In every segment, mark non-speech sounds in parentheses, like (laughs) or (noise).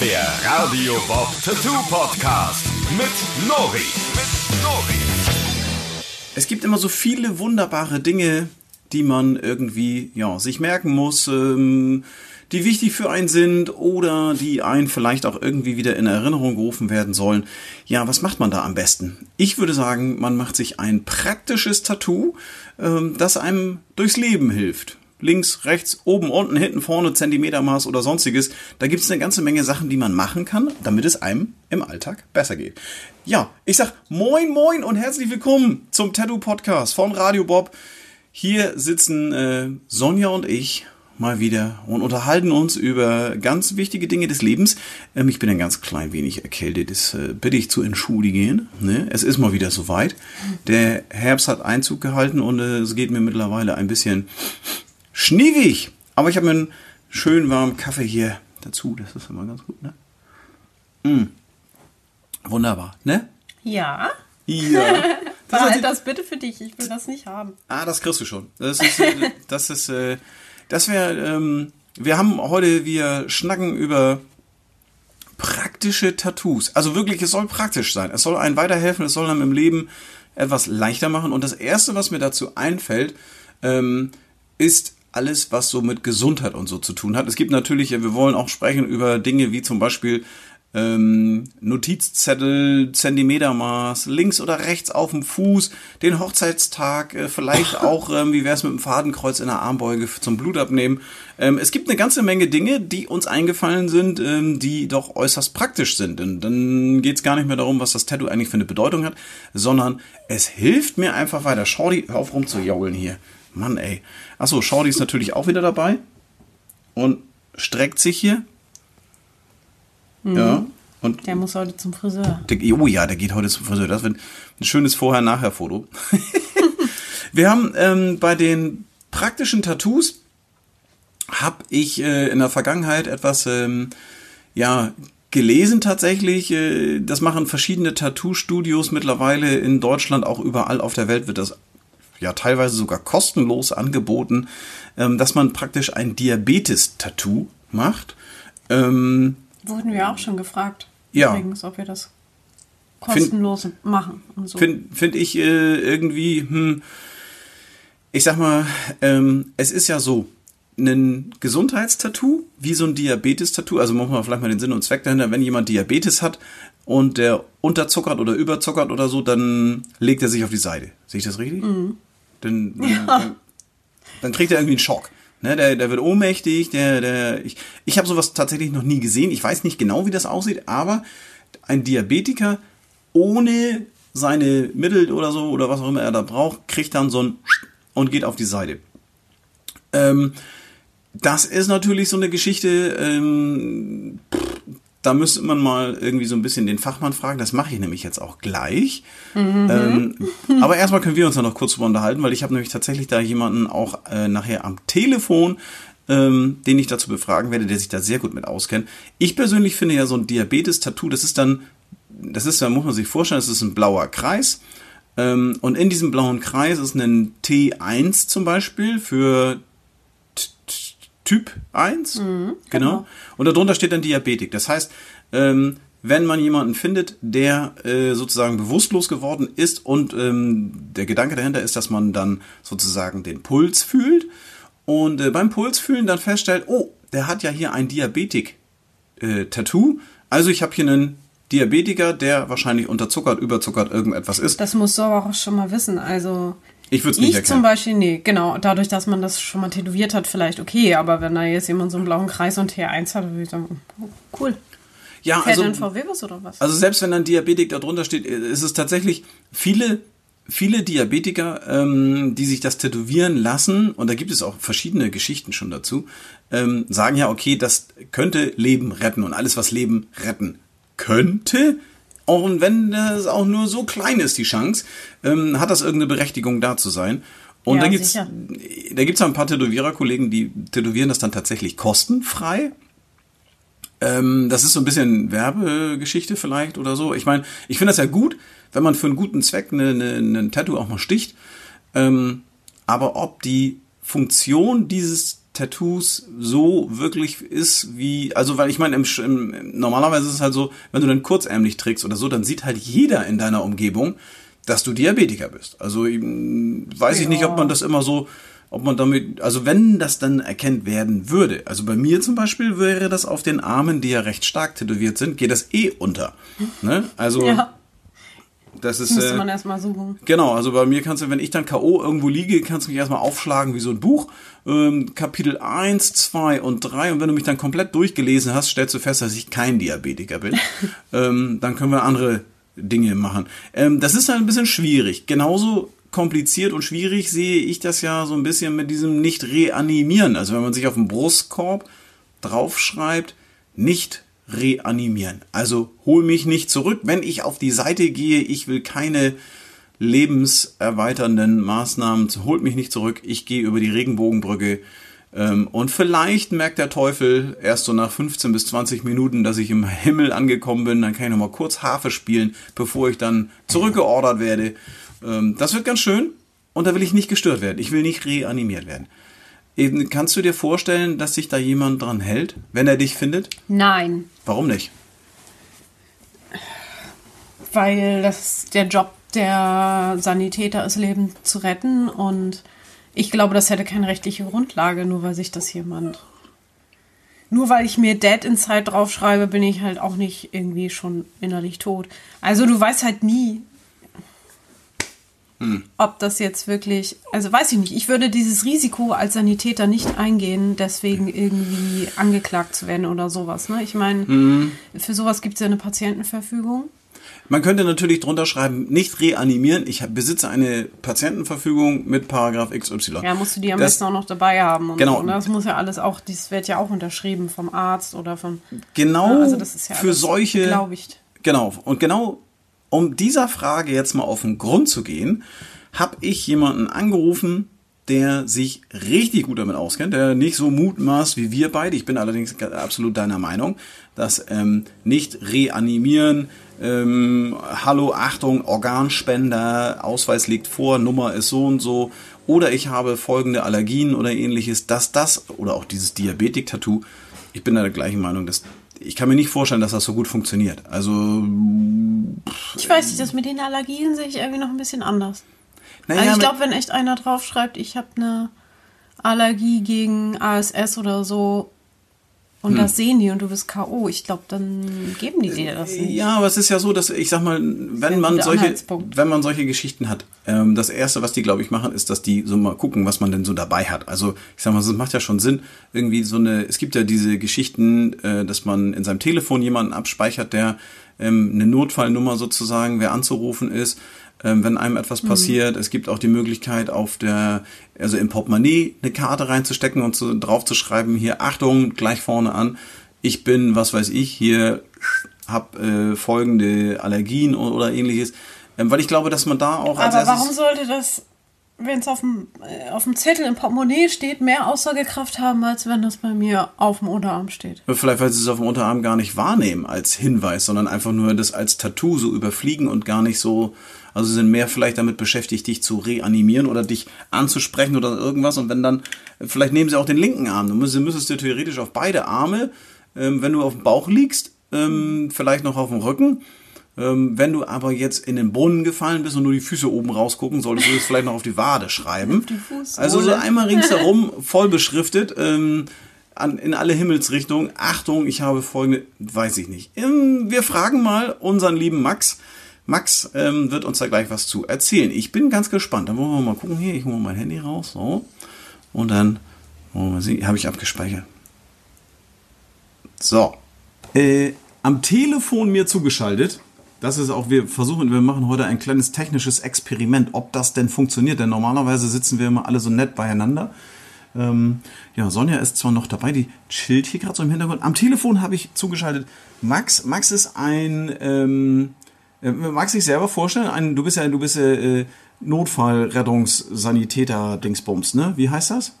Der Radio Bob Tattoo Podcast mit Nori. Mit Nori. Es gibt immer so viele wunderbare Dinge, die man irgendwie ja, sich merken muss, ähm, die wichtig für einen sind oder die einen vielleicht auch irgendwie wieder in Erinnerung gerufen werden sollen. Ja, was macht man da am besten? Ich würde sagen, man macht sich ein praktisches Tattoo, ähm, das einem durchs Leben hilft links, rechts, oben, unten, hinten, vorne, Zentimetermaß oder sonstiges. Da gibt es eine ganze Menge Sachen, die man machen kann, damit es einem im Alltag besser geht. Ja, ich sag moin, moin und herzlich willkommen zum Tattoo Podcast von Radio Bob. Hier sitzen äh, Sonja und ich mal wieder und unterhalten uns über ganz wichtige Dinge des Lebens. Ähm, ich bin ein ganz klein wenig erkältet, das äh, bitte ich zu entschuldigen. Ne? Es ist mal wieder soweit. Der Herbst hat Einzug gehalten und äh, es geht mir mittlerweile ein bisschen schniegig. Aber ich habe mir einen schönen warmen Kaffee hier dazu. Das ist immer ganz gut, ne? Mm. Wunderbar, ne? Ja. Ja. (laughs) Das Behalt das bitte für dich. Ich will das nicht haben. Ah, das kriegst du schon. Das ist, äh, (laughs) das ist, äh, das wäre, ähm, wir haben heute, wir schnacken über praktische Tattoos. Also wirklich, es soll praktisch sein. Es soll einem weiterhelfen, es soll einem im Leben etwas leichter machen. Und das erste, was mir dazu einfällt, ähm, ist alles, was so mit Gesundheit und so zu tun hat. Es gibt natürlich, wir wollen auch sprechen über Dinge wie zum Beispiel ähm, Notizzettel, Zentimetermaß, links oder rechts auf dem Fuß, den Hochzeitstag, äh, vielleicht (laughs) auch, ähm, wie wäre es mit dem Fadenkreuz in der Armbeuge zum Blutabnehmen. Ähm, es gibt eine ganze Menge Dinge, die uns eingefallen sind, ähm, die doch äußerst praktisch sind. Und dann geht es gar nicht mehr darum, was das Tattoo eigentlich für eine Bedeutung hat, sondern es hilft mir einfach weiter. Schau die, hör auf rumzujaulen hier. Mann, ey. Achso, Shorty ist natürlich auch wieder dabei und streckt sich hier. Ja. Und Der muss heute zum Friseur. der, oh ja, der geht heute zum Friseur. Das wird ein schönes Vorher-Nachher-Foto. (laughs) Wir haben ähm, bei den praktischen Tattoos habe ich äh, in der Vergangenheit etwas ähm, ja gelesen tatsächlich. Äh, das machen verschiedene Tattoo-Studios mittlerweile in Deutschland, auch überall auf der Welt wird das ja teilweise sogar kostenlos angeboten, ähm, dass man praktisch ein Diabetes-Tattoo macht. Ähm, Wurden wir auch schon gefragt. Ja. Übrigens, ob wir das kostenlos machen und so. Finde find ich äh, irgendwie, hm, ich sag mal, ähm, es ist ja so, ein Gesundheitstattoo, wie so ein Diabetes-Tattoo, also machen wir vielleicht mal den Sinn und Zweck dahinter, wenn jemand Diabetes hat und der unterzuckert oder überzuckert oder so, dann legt er sich auf die Seite. Sehe ich das richtig? Dann, (laughs) dann, dann kriegt er irgendwie einen Schock. Ne, der, der wird ohnmächtig, der, der, ich, ich habe sowas tatsächlich noch nie gesehen. Ich weiß nicht genau, wie das aussieht, aber ein Diabetiker ohne seine Mittel oder so oder was auch immer er da braucht, kriegt dann so ein und geht auf die Seite. Ähm, das ist natürlich so eine Geschichte, ähm, pff, da müsste man mal irgendwie so ein bisschen den Fachmann fragen. Das mache ich nämlich jetzt auch gleich. Ähm, aber erstmal können wir uns ja noch kurz drüber unterhalten, weil ich habe nämlich tatsächlich da jemanden auch äh, nachher am Telefon, ähm, den ich dazu befragen werde, der sich da sehr gut mit auskennt. Ich persönlich finde ja so ein Diabetes-Tattoo, das ist dann, das ist, da muss man sich vorstellen, das ist ein blauer Kreis. Ähm, und in diesem blauen Kreis ist ein T1 zum Beispiel für Typ 1. genau. Und darunter steht dann Diabetik. Das heißt, ähm, wenn man jemanden findet, der äh, sozusagen bewusstlos geworden ist und ähm, der Gedanke dahinter ist, dass man dann sozusagen den Puls fühlt und äh, beim Puls fühlen dann feststellt, oh, der hat ja hier ein Diabetik-Tattoo. also ich habe hier einen Diabetiker, der wahrscheinlich unterzuckert, überzuckert, irgendetwas ist. Das musst du aber auch schon mal wissen. Also Ich würde es nicht ich erkennen. zum Beispiel, nee, genau. Dadurch, dass man das schon mal tätowiert hat, vielleicht okay. Aber wenn da jetzt jemand so einen blauen Kreis und T1 hat, würde ich sagen, oh, cool. ja, Fährt also, ein VW-Bus oder was? Also selbst wenn dann Diabetik darunter steht, ist es tatsächlich viele, viele Diabetiker, ähm, die sich das tätowieren lassen, und da gibt es auch verschiedene Geschichten schon dazu, ähm, sagen ja, okay, das könnte Leben retten und alles, was Leben retten könnte, und wenn das auch nur so klein ist, die Chance, ähm, hat das irgendeine Berechtigung da zu sein. Und Ja, da gibt's sicher. da gibt's ja ein paar Tätowiererkollegen, die tätowieren das dann tatsächlich kostenfrei. Ähm, das ist so ein bisschen Werbegeschichte vielleicht oder so. Ich meine, ich finde das ja gut, wenn man für einen guten Zweck eine, eine, ein Tattoo auch mal sticht. Ähm, aber ob die Funktion dieses Tattoos so wirklich ist wie, also weil ich meine, im, im, normalerweise ist es halt so, wenn du dann kurzärmlich trägst oder so, dann sieht halt jeder in deiner Umgebung, dass du Diabetiker bist. Also weiß ich nicht, ob man das immer so, ob man damit, also wenn das dann erkennt werden würde, also bei mir zum Beispiel wäre das auf den Armen, die ja recht stark tätowiert sind, geht das eh unter. Ne? Also ja. Das ist, Müsste äh, man erstmal suchen. Genau, also bei mir kannst du, wenn ich dann K.O. irgendwo liege, kannst du mich erstmal aufschlagen wie so ein Buch. Ähm, Kapitel 1, 2 und 3. Und wenn du mich dann komplett durchgelesen hast, stellst du fest, dass ich kein Diabetiker bin. (laughs) ähm, dann können wir andere Dinge machen. Ähm, das ist halt ein bisschen schwierig. Genauso kompliziert und schwierig sehe ich das ja so ein bisschen mit diesem nicht reanimieren. Also wenn man sich auf den Brustkorb draufschreibt, nicht reanimieren. Also hol mich nicht zurück, wenn ich auf die Seite gehe. Ich will keine lebenserweiternden Maßnahmen. Holt mich nicht zurück. Ich gehe über die Regenbogenbrücke. Ähm, und vielleicht merkt der Teufel erst so nach 15 bis 20 Minuten, dass ich im Himmel angekommen bin. Dann kann ich nochmal kurz Harfe spielen, bevor ich dann zurückgeordert werde. Ähm, das wird ganz schön. Und da will ich nicht gestört werden. Ich will nicht reanimiert werden. Kannst du dir vorstellen, dass sich da jemand dran hält, wenn er dich findet? Nein. Warum nicht? Weil das der Job der Sanitäter ist, Leben zu retten und ich glaube, das hätte keine rechtliche Grundlage, nur weil sich das jemand. Nur weil ich mir Dead Inside draufschreibe, bin ich halt auch nicht irgendwie schon innerlich tot. Also du weißt halt nie, hm. Ob das jetzt wirklich, also weiß ich nicht. Ich würde dieses Risiko als Sanitäter nicht eingehen, deswegen irgendwie angeklagt zu werden oder sowas. Ne? Ich meine, hm. für sowas gibt es ja eine Patientenverfügung. Man könnte natürlich drunter schreiben, nicht reanimieren. Ich besitze eine Patientenverfügung mit Paragraph XY. Ja, musst du die am das, besten auch noch dabei haben. genau. So, ne? Das muss ja alles auch, das wird ja auch unterschrieben vom Arzt oder von. Genau. Ja, also das ist ja für solche. Beglaubigt. Genau. Und genau um dieser Frage jetzt mal auf den Grund zu gehen, habe ich jemanden angerufen, der sich richtig gut damit auskennt, der nicht so mutmaßt wie wir beide. Ich bin allerdings absolut deiner Meinung, dass ähm, nicht reanimieren, ähm, Hallo, Achtung, Organspender, Ausweis liegt vor, Nummer ist so und so, oder ich habe folgende Allergien oder ähnliches, dass das, oder auch dieses Diabetik-Tattoo, ich bin da der gleichen Meinung, dass ich kann mir nicht vorstellen, dass das so gut funktioniert. Also. Ich weiß nicht, das mit den Allergien sehe ich irgendwie noch ein bisschen anders. Naja, also ich glaube, wenn echt einer draufschreibt, ich habe eine Allergie gegen ASS oder so, und hm. das sehen die und du bist K.O. Ich glaube, dann geben die dir das nicht. Ja, aber es ist ja so, dass ich sag mal, wenn man solche, wenn man solche Geschichten hat, ähm, das erste, was die, glaube ich, machen, ist, dass die so mal gucken, was man denn so dabei hat. Also, ich sag mal, es macht ja schon Sinn, irgendwie so eine, es gibt ja diese Geschichten, äh, dass man in seinem Telefon jemanden abspeichert, der ähm, eine Notfallnummer sozusagen, wer anzurufen ist ähm, wenn einem etwas mhm. passiert. Es gibt auch die Möglichkeit, auf der, also im Portemonnaie eine Karte reinzustecken und zu, drauf zu schreiben, hier Achtung, gleich vorne an, ich bin, was weiß ich, hier hab äh, folgende Allergien oder, oder ähnliches. Ähm, weil ich glaube, dass man da auch als Aber warum sollte das wenn es auf dem, äh, auf dem Zettel im Portemonnaie steht, mehr Aussagekraft haben, als wenn das bei mir auf dem Unterarm steht. Vielleicht, weil sie es auf dem Unterarm gar nicht wahrnehmen als Hinweis, sondern einfach nur das als Tattoo so überfliegen und gar nicht so, also sind mehr vielleicht damit beschäftigt, dich zu reanimieren oder dich anzusprechen oder irgendwas. Und wenn dann, vielleicht nehmen sie auch den linken Arm. Du müsstest, du theoretisch auf beide Arme, ähm, wenn du auf dem Bauch liegst, ähm, vielleicht noch auf dem Rücken, ähm, wenn du aber jetzt in den Brunnen gefallen bist und nur die Füße oben rausgucken, solltest du es vielleicht noch auf die Wade schreiben. Die also so einmal ringsherum voll beschriftet. Ähm, an, in alle Himmelsrichtungen. Achtung, ich habe folgende, weiß ich nicht. Ähm, wir fragen mal unseren lieben Max. Max ähm, wird uns da gleich was zu erzählen. Ich bin ganz gespannt. Dann wollen wir mal gucken hier. Ich hole mein Handy raus. So. Und dann wollen wir sehen. Habe ich abgespeichert. So. Äh, am Telefon mir zugeschaltet das ist auch, wir versuchen, wir machen heute ein kleines technisches Experiment, ob das denn funktioniert. Denn normalerweise sitzen wir immer alle so nett beieinander. Ähm, ja, Sonja ist zwar noch dabei, die chillt hier gerade so im Hintergrund. Am Telefon habe ich zugeschaltet. Max, Max ist ein, ähm, äh, magst du dich selber vorstellen? Ein, du bist ja, du bist äh, Notfallrettungssanitäter-Dingsbums, ne? Wie heißt das?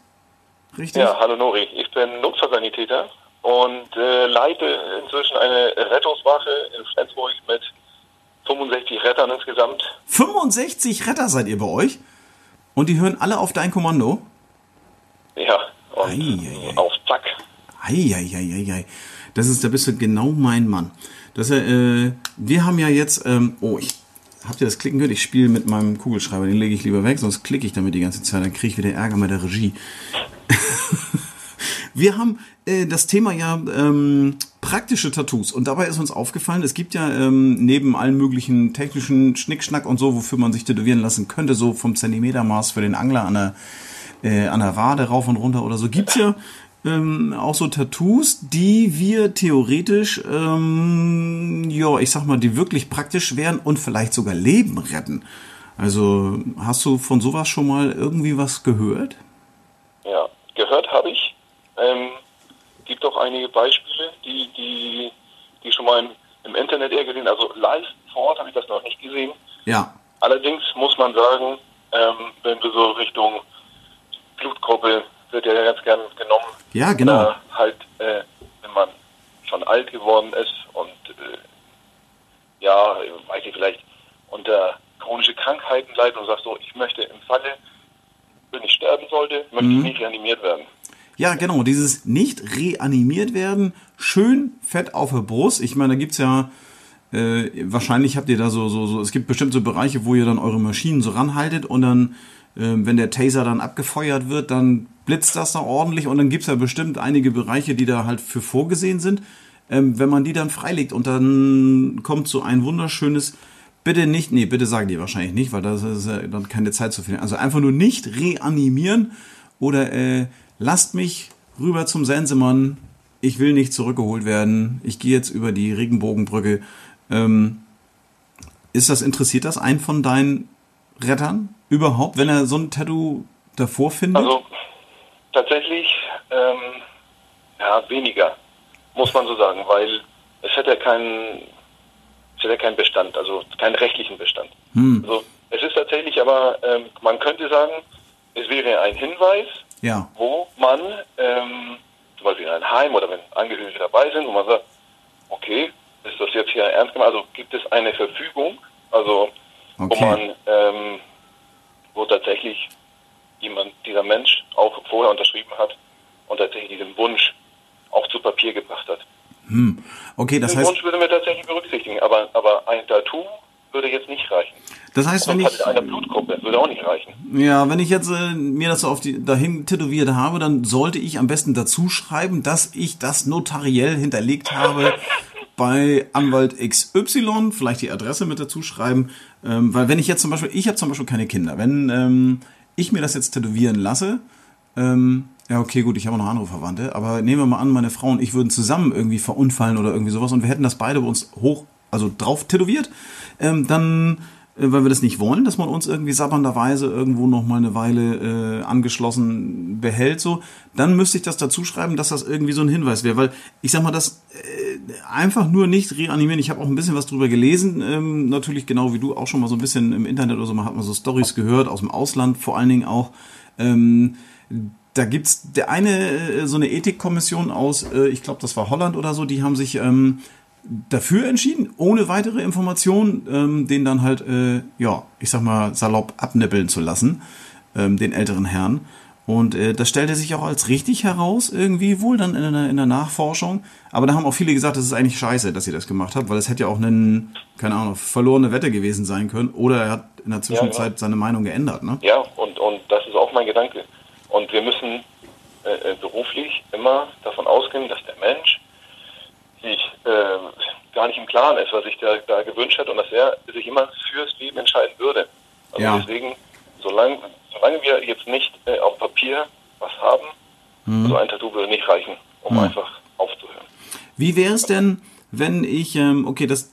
Richtig? Ja, hallo Nori. Ich bin Notfallsanitäter und äh, leite inzwischen eine Rettungswache in Flensburg mit 65 Rettern insgesamt. 65 Retter seid ihr bei euch? Und die hören alle auf dein Kommando? Ja, und ei, ei, auf Zack. Eieieiei. Das ist, da bist du genau mein Mann. Das, äh, wir haben ja jetzt, ähm, oh, ich, habt ihr das Klicken gehört? Ich spiele mit meinem Kugelschreiber, den lege ich lieber weg, sonst klicke ich damit die ganze Zeit, dann kriege ich wieder Ärger mit der Regie. (laughs) wir haben äh, das Thema ja ähm, praktische Tattoos und dabei ist uns aufgefallen, es gibt ja ähm, neben allen möglichen technischen Schnickschnack und so, wofür man sich tätowieren lassen könnte, so vom Zentimetermaß für den Angler an der, äh, an der Wade rauf und runter oder so, gibt's ja ähm, auch so Tattoos, die wir theoretisch, ähm, ja, ich sag mal, die wirklich praktisch wären und vielleicht sogar Leben retten. Also hast du von sowas schon mal irgendwie was gehört? Ja, gehört habe ich. Ähm, gibt auch einige Beispiele, die, die, die schon mal im, im Internet eher gesehen, also live vor Ort habe ich das noch nicht gesehen. Ja. Allerdings muss man sagen, ähm, wenn wir so Richtung Blutgruppe wird ja ganz gern genommen. Ja, genau. Äh, halt, äh, wenn man schon alt geworden ist und äh, ja, weiß ich vielleicht unter chronische Krankheiten leidet und sagt so, ich möchte im Falle, wenn ich sterben sollte, möchte mhm. ich nicht reanimiert werden. Ja, genau, dieses nicht reanimiert werden, schön fett auf der Brust. Ich meine, da gibt's ja, äh, wahrscheinlich habt ihr da so, so, so, es gibt bestimmt so Bereiche, wo ihr dann eure Maschinen so ranhaltet und dann, wenn der Taser dann abgefeuert wird, dann blitzt das da ordentlich und dann gibt's ja bestimmt einige Bereiche, die da halt für vorgesehen sind. Ähm, wenn man die dann freilegt und dann kommt so ein wunderschönes, bitte nicht, nee, bitte sagen die wahrscheinlich nicht, weil das ist ja dann keine Zeit zu finden. Also einfach nur nicht reanimieren oder äh, lasst mich rüber zum Sensemann, ich will nicht zurückgeholt werden, ich gehe jetzt über die Regenbogenbrücke. Ähm, ist das, interessiert das einen von deinen Rettern überhaupt, wenn er so ein Tattoo davor findet? Also tatsächlich ähm, ja, weniger, muss man so sagen, weil es hätte keinen es hätte keinen Bestand, also keinen rechtlichen Bestand. Hm. Also es ist tatsächlich aber, ähm, man könnte sagen, es wäre ein Hinweis, ja. wo man ähm, zum Beispiel in ein Heim oder wenn Angehörige dabei sind, wo man sagt, okay, ist das jetzt hier ernst gemeint? Also gibt es eine Verfügung, also okay. wo man, ähm, wo tatsächlich jemand, dieser Mensch auch vorher unterschrieben hat und tatsächlich diesen Wunsch auch zu Papier gebracht hat. Hm. Okay, das Den heißt. Wunsch würde mir tatsächlich berücksichtigen, aber, aber ein Tattoo würde jetzt nicht reichen. Das heißt, wenn ich eine Blutgruppe würde auch nicht reichen. Ja, wenn ich jetzt äh, mir das so auf die dahin tätowiert habe, dann sollte ich am besten dazu schreiben, dass ich das notariell hinterlegt habe (laughs) bei Anwalt XY, vielleicht die Adresse mit dazu schreiben, ähm, weil wenn ich jetzt zum Beispiel, ich habe zum Beispiel keine Kinder, wenn ähm, ich mir das jetzt tätowieren lasse, ähm, ja, okay, gut, ich habe noch andere Verwandte, aber nehmen wir mal an, meine Frau und ich würden zusammen irgendwie verunfallen oder irgendwie sowas und wir hätten das beide bei uns hoch, also drauf tätowiert, ähm, dann, weil wir das nicht wollen, dass man uns irgendwie sabbernderweise irgendwo noch mal eine Weile äh, angeschlossen behält, so, dann müsste ich das dazu schreiben, dass das irgendwie so ein Hinweis wäre, weil ich sag mal, das äh, einfach nur nicht reanimieren. Ich habe auch ein bisschen was drüber gelesen, ähm, natürlich genau wie du auch schon mal so ein bisschen im Internet oder so, man hat mal so Stories gehört aus dem Ausland, vor allen Dingen auch. Ähm, da gibt's der eine äh, so eine Ethikkommission aus, äh, ich glaube, das war Holland oder so, die haben sich ähm, dafür entschieden, ohne weitere Informationen, ähm, den dann halt, äh, ja, ich sag mal, salopp abnippeln zu lassen, ähm, den älteren Herrn. Und äh, das stellte sich auch als richtig heraus, irgendwie wohl dann in der, in der Nachforschung. Aber da haben auch viele gesagt, das ist eigentlich scheiße, dass ihr das gemacht habt, weil es hätte ja auch eine, keine Ahnung, verlorene Wette gewesen sein können. Oder er hat in der Zwischenzeit ja, ja. seine Meinung geändert, ne? Ja, und, und das ist auch mein Gedanke. Und wir müssen äh, äh, beruflich immer davon ausgehen, dass der Mensch sich äh, gar nicht im Klaren ist, was sich da, da gewünscht hat und dass er sich immer fürs Leben entscheiden würde. Also ja. deswegen, solange, solange wir jetzt nicht äh, auf Papier was haben, mhm. so ein Tattoo würde nicht reichen, um mhm. einfach aufzuhören. Wie wäre es denn, wenn ich, ähm, okay, das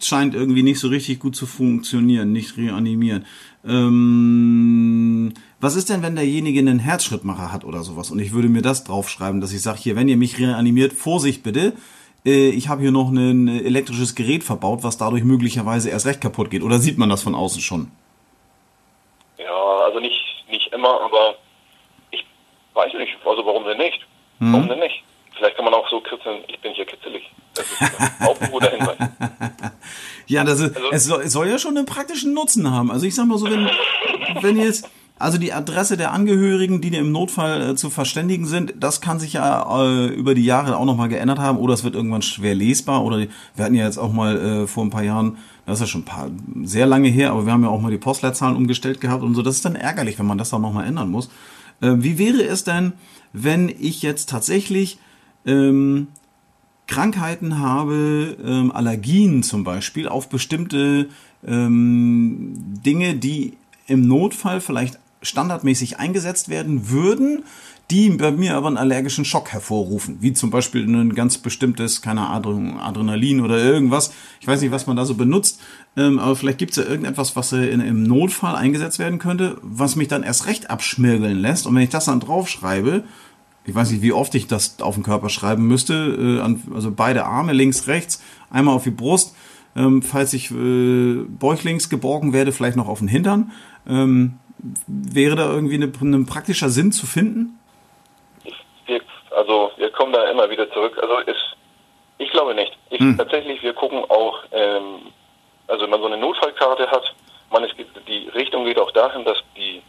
scheint irgendwie nicht so richtig gut zu funktionieren, nicht reanimieren. Ähm, was ist denn, wenn derjenige einen Herzschrittmacher hat oder sowas? Und ich würde mir das draufschreiben, dass ich sage, hier, wenn ihr mich reanimiert, Vorsicht bitte, ich habe hier noch ein elektrisches Gerät verbaut, was dadurch möglicherweise erst recht kaputt geht. Oder sieht man das von außen schon? Ja, also nicht, nicht immer, aber ich weiß nicht, also warum denn nicht? Hm. Warum denn nicht? Vielleicht kann man auch so kritzeln, ich bin hier kitzelig. Das ist auch ein (laughs) guter Hinweis. ja, das ist, also, es, soll, es soll ja schon einen praktischen Nutzen haben. Also ich sag mal so, wenn, wenn jetzt, Also die Adresse der Angehörigen, die im Notfall äh, zu verständigen sind, das kann sich ja äh, über die Jahre auch nochmal geändert haben oder es wird irgendwann schwer lesbar oder wir hatten ja jetzt auch mal äh, vor ein paar Jahren, das ist ja schon ein paar, sehr lange her, aber wir haben ja auch mal die Postleitzahlen umgestellt gehabt und so. Das ist dann ärgerlich, wenn man das dann nochmal ändern muss. Äh, wie wäre es denn, wenn ich jetzt tatsächlich ähm, Krankheiten habe, ähm, Allergien zum Beispiel auf bestimmte ähm, Dinge, die im Notfall vielleicht standardmäßig eingesetzt werden würden, die bei mir aber einen allergischen Schock hervorrufen, wie zum Beispiel ein ganz bestimmtes, keine Ahnung, Adrenalin oder irgendwas. Ich weiß nicht, was man da so benutzt, ähm, aber vielleicht gibt es ja irgendetwas, was in, im Notfall eingesetzt werden könnte, was mich dann erst recht abschmirgeln lässt. Und wenn ich das dann draufschreibe, ich weiß nicht, wie oft ich das auf den Körper schreiben müsste, äh, also beide Arme, links, rechts, einmal auf die Brust, ähm, falls ich äh, bäuchlings geborgen werde, vielleicht noch auf den Hintern. Ähm, wäre da irgendwie ein praktischer Sinn zu finden? Wir, also wir kommen da immer wieder zurück. Also es, ich glaube nicht. Ich, hm. Tatsächlich, wir gucken auch, ähm, also wenn man so eine Notfallkarte hat, man, es gibt, die Richtung geht auch dahin, dass die,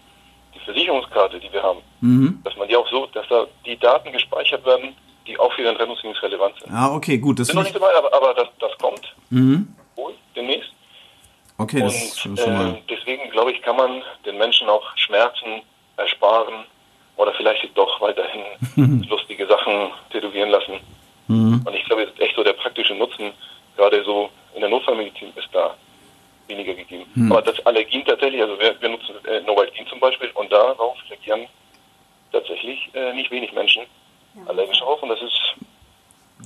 die Versicherungskarte, die wir haben, mhm. dass man die auch so, dass da die Daten gespeichert werden, die auch für den Rettungsdienst relevant sind. Ah, okay, gut. Das sind noch nicht dabei, aber, aber das, das kommt mhm. wohl demnächst. Okay, das ist schon mal. Äh, deswegen glaube ich, kann man Menschen auch Schmerzen ersparen oder vielleicht doch weiterhin (laughs) lustige Sachen tätowieren lassen. Mhm. Und ich glaube, es ist echt so der praktische Nutzen, gerade so in der Notfallmedizin ist da weniger gegeben. Mhm. Aber das Allergien tatsächlich, also wir, wir nutzen äh, Novalgin zum Beispiel und darauf reagieren tatsächlich äh, nicht wenig Menschen ja. allergisch auf und das ist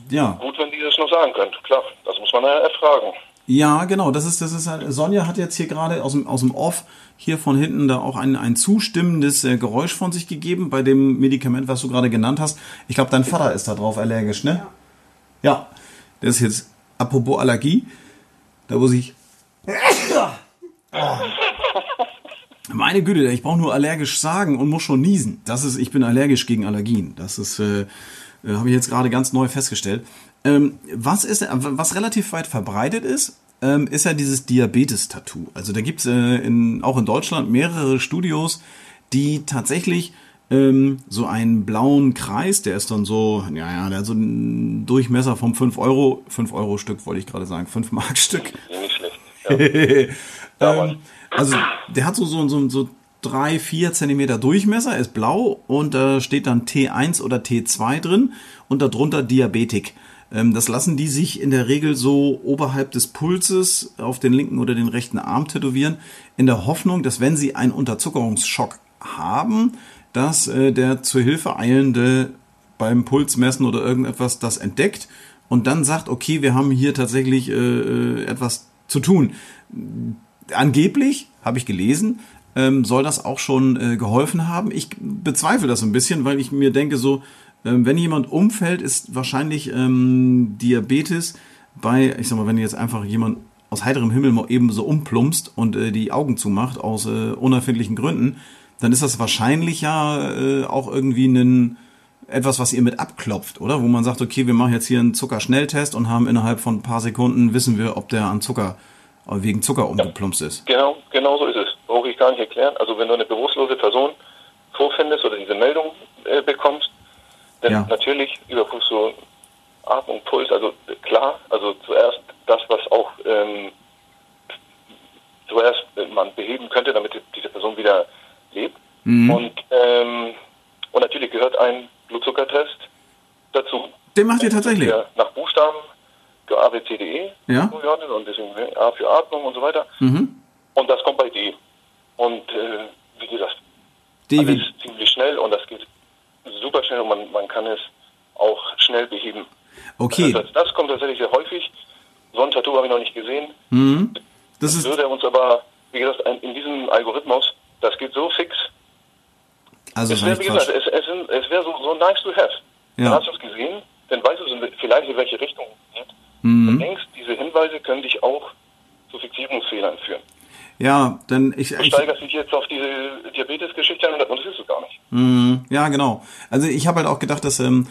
ja. gut, wenn die das noch sagen können. Klar, das muss man ja erfragen. Ja, genau. Das ist, das ist halt, Sonja hat jetzt hier gerade aus dem, aus dem Off hier von hinten da auch ein, ein zustimmendes äh, Geräusch von sich gegeben bei dem Medikament, was du gerade genannt hast. Ich glaube, dein Vater ist da drauf allergisch, ne? Ja. ja. Das ist jetzt, apropos Allergie, da muss ich. Oh. Meine Güte, ich brauche nur allergisch sagen und muss schon niesen. Das ist, ich bin allergisch gegen Allergien. Das ist, äh, äh habe ich jetzt gerade ganz neu festgestellt. Ähm, was ist, was relativ weit verbreitet ist, ähm, ist ja dieses Diabetes-Tattoo. Also da gibt's äh, in, auch in Deutschland mehrere Studios, die tatsächlich ähm, so einen blauen Kreis, der ist dann so, ja, ja, der hat so einen Durchmesser vom 5 Euro, 5 Euro Stück wollte ich gerade sagen, 5 Mark Stück. Nicht schlecht. (laughs) Ja. ähm, also der hat so, so, so, so drei, vier Zentimeter Durchmesser, ist blau und da steht dann T1 oder T2 drin und darunter Diabetik. Ähm, das lassen die sich in der Regel so oberhalb des Pulses auf den linken oder den rechten Arm tätowieren, in der Hoffnung, dass wenn sie einen Unterzuckerungsschock haben, dass äh, der zur Hilfe eilende beim Pulsmessen oder irgendetwas das entdeckt und dann sagt, okay, wir haben hier tatsächlich äh, äh etwas zu tun. Angeblich, habe ich gelesen, ähm, soll das auch schon äh, geholfen haben. Ich bezweifle das ein bisschen, weil ich mir denke so, ähm, wenn jemand umfällt, ist wahrscheinlich ähm, Diabetes bei, ich sag mal, wenn jetzt einfach jemand aus heiterem Himmel mal eben so umplumpst und äh, die Augen zumacht aus äh, unerfindlichen Gründen, dann ist das wahrscheinlich ja äh, auch irgendwie ein etwas, was ihr mit abklopft, oder? Wo man sagt, okay, wir machen jetzt hier einen Zuckerschnelltest und haben innerhalb von ein paar Sekunden wissen wir, ob der an Zucker äh, wegen Zucker umgeplumpst ist. Genau, genau so ist es. Brauche ich gar nicht erklären. Also wenn du eine bewusstlose Person vorfindest oder diese Meldung äh, bekommst, denn ja. natürlich überprüfst du Atmung, Puls, also klar, also zuerst das, was auch ähm, zuerst man beheben könnte, damit diese Person wieder lebt. Mhm. Und, ähm, und natürlich gehört ein Blutzuckertest dazu. Den macht ihr tatsächlich? Nach Buchstaben, A, B, C, D, E. Ja. Und deswegen A für Atmung und so weiter. Mhm. Und das kommt bei D. Und äh, wie gesagt, D alles ziemlich schnell und das geht super schnell und man, man kann es auch schnell beheben. Okay. Das, das kommt tatsächlich sehr häufig. So ein Tattoo habe ich noch nicht gesehen. Mhm. Das, das würde uns aber, wie gesagt, in diesem Algorithmus, das geht so fix. Also es wäre, wie gesagt, es, es, es wäre so, so nice to have. Ja. Dann hast du es gesehen, dann weißt du vielleicht, in welche Richtung es geht. Mhm. Du denkst, diese Hinweise können dich auch zu Fixierungsfehlern führen. Ja, denn ich. Du steigerst dich jetzt auf diese Diabetes-Geschichte und das ist es gar nicht. Mm, ja, genau. Also ich habe halt auch gedacht, dass ähm,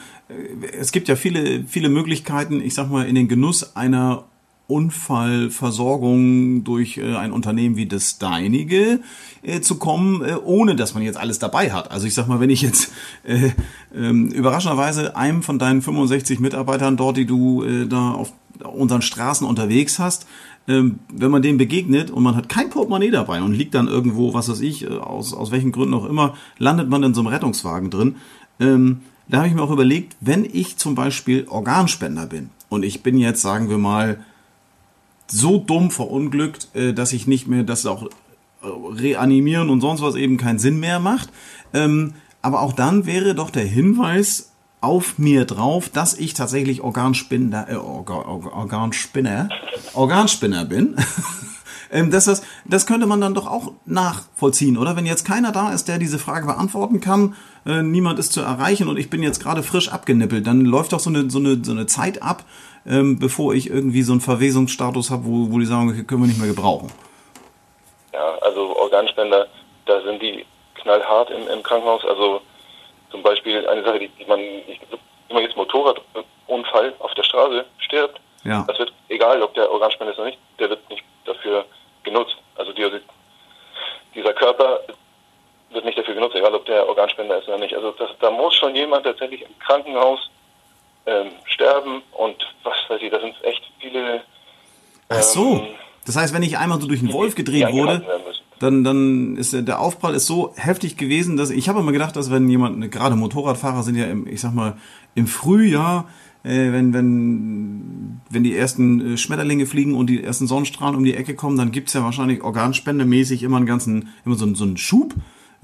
es gibt ja viele, viele Möglichkeiten, ich sag mal, in den Genuss einer Unfallversorgung durch äh, ein Unternehmen wie das deinige äh, zu kommen, äh, ohne dass man jetzt alles dabei hat. Also ich sag mal, wenn ich jetzt äh, ähm, überraschenderweise einem von deinen 65 Mitarbeitern dort, die du äh, da auf unseren Straßen unterwegs hast, ähm, wenn man dem begegnet und man hat kein Portemonnaie dabei und liegt dann irgendwo, was weiß ich, äh, aus, aus welchen Gründen auch immer, landet man in so einem Rettungswagen drin. Ähm, da habe ich mir auch überlegt, wenn ich zum Beispiel Organspender bin und ich bin jetzt, sagen wir mal, so dumm verunglückt, äh, dass ich nicht mehr, dass auch äh, reanimieren und sonst was eben keinen Sinn mehr macht. Ähm, aber auch dann wäre doch der Hinweis auf mir drauf, dass ich tatsächlich Organspinner, äh, Organ, Organspinner, Organspinner bin. (laughs) ähm, das, das, das könnte man dann doch auch nachvollziehen, oder? Wenn jetzt keiner da ist, der diese Frage beantworten kann, äh, niemand ist zu erreichen und ich bin jetzt gerade frisch abgenippelt, dann läuft doch so eine, so eine, so eine Zeit ab, ähm, bevor ich irgendwie so einen Verwesungsstatus habe, wo, wo die sagen, können wir nicht mehr gebrauchen. Ja, also Organspender, da sind die knallhart im, im Krankenhaus. Also zum Beispiel eine Sache, die, die man, ich, wenn man jetzt Motorradunfall auf der Straße stirbt, Ja. das wird, egal ob der Organspender ist oder nicht, der wird nicht dafür genutzt. Also die, dieser Körper wird nicht dafür genutzt, egal ob der Organspender ist oder nicht. Also das, da muss schon jemand tatsächlich im Krankenhaus ähm, sterben und was weiß ich, da sind echt viele. Ach so. ähm, Das heißt, wenn ich einmal so durch einen Wolf gedreht wurde. Dann, dann ist der- der Aufprall ist so heftig gewesen, dass ich habe immer gedacht, dass wenn jemand, gerade Motorradfahrer sind ja im, ich sag mal, im Frühjahr, äh, wenn, wenn, wenn die ersten äh, Schmetterlinge fliegen und die ersten Sonnenstrahlen um die Ecke kommen, dann gibt's ja wahrscheinlich organspendemäßig immer einen ganzen, immer so, einen- so einen Schub,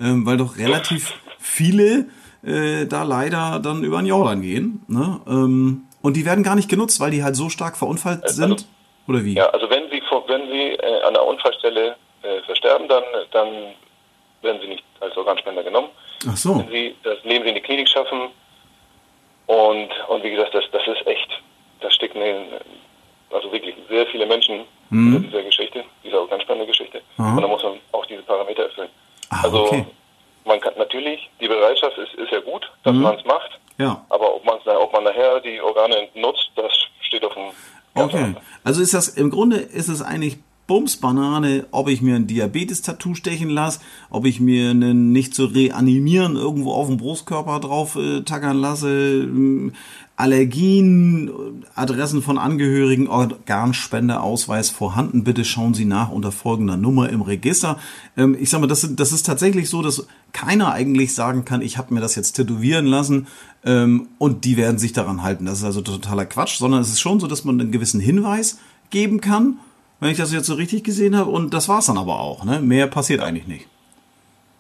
ähm, weil doch relativ viele äh, da leider dann über den Jordan gehen. Ne? Ähm, und die werden gar nicht genutzt, weil die halt so stark verunfallt sind. Oder wie? Ja, also wenn Sie wenn Sie äh, an der Unfallstelle äh, versterben, dann dann werden Sie nicht als Organspender genommen. Ach so. Wenn Sie das Leben Sie in die Klinik schaffen und und wie gesagt, das das ist echt, da steckt eine, also wirklich sehr viele Menschen Mhm. in dieser Geschichte, dieser Organspendergeschichte. Und da muss man auch diese Parameter erfüllen. Ah, also okay. man kann natürlich die Bereitschaft ist ist ja gut, dass Mhm. man es macht. Ja. Aber ob man ob man nachher die Organe nutzt, das steht auf dem Okay. Also ist das, im Grunde ist es eigentlich Bumsbanane, ob ich mir ein Diabetes-Tattoo stechen lasse, ob ich mir einen nicht zu reanimieren irgendwo auf dem Brustkörper drauf äh, tackern lasse, ähm, Allergien, äh, Adressen von Angehörigen, Organspendeausweis vorhanden. Bitte schauen Sie nach unter folgender Nummer im Register. Ähm, ich sag mal, das, das ist tatsächlich so, dass keiner eigentlich sagen kann, ich habe mir das jetzt tätowieren lassen ähm, und die werden sich daran halten. Das ist also totaler Quatsch, sondern es ist schon so, dass man einen gewissen Hinweis geben kann, wenn ich das jetzt so richtig gesehen habe. Und das war's dann aber auch. Ne? Mehr passiert eigentlich nicht.